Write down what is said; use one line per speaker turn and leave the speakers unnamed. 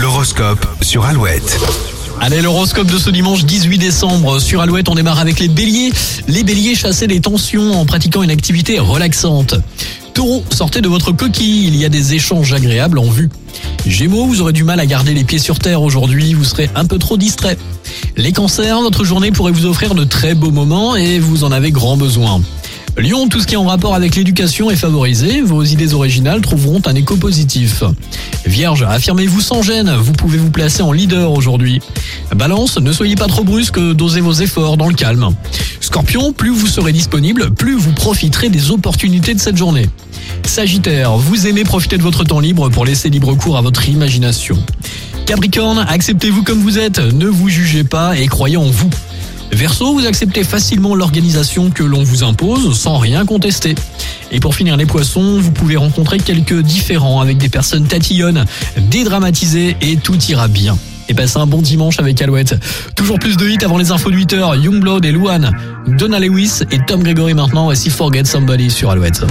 L'horoscope sur Alouette.
Allez, l'horoscope de ce dimanche 18 décembre sur Alouette, on démarre avec les béliers. Les béliers chassez les tensions en pratiquant une activité relaxante. Taureau, sortez de votre coquille, il y a des échanges agréables en vue. Gémeaux, vous aurez du mal à garder les pieds sur terre aujourd'hui, vous serez un peu trop distrait. Les cancers, votre journée pourrait vous offrir de très beaux moments et vous en avez grand besoin. Lyon, tout ce qui est en rapport avec l'éducation est favorisé, vos idées originales trouveront un écho positif. Vierge, affirmez-vous sans gêne, vous pouvez vous placer en leader aujourd'hui. Balance, ne soyez pas trop brusque, dosez vos efforts dans le calme. Scorpion, plus vous serez disponible, plus vous profiterez des opportunités de cette journée. Sagittaire, vous aimez profiter de votre temps libre pour laisser libre cours à votre imagination. Capricorne, acceptez-vous comme vous êtes, ne vous jugez pas et croyez en vous. Verseau, vous acceptez facilement l'organisation que l'on vous impose sans rien contester. Et pour finir les poissons, vous pouvez rencontrer quelques différents avec des personnes tatillonnes, dédramatisées et tout ira bien. Et passez un bon dimanche avec Alouette. Toujours plus de hits avant les infos de 8h, Youngblood et Luan, Donna Lewis et Tom Gregory maintenant, voici Forget Somebody sur Alouette.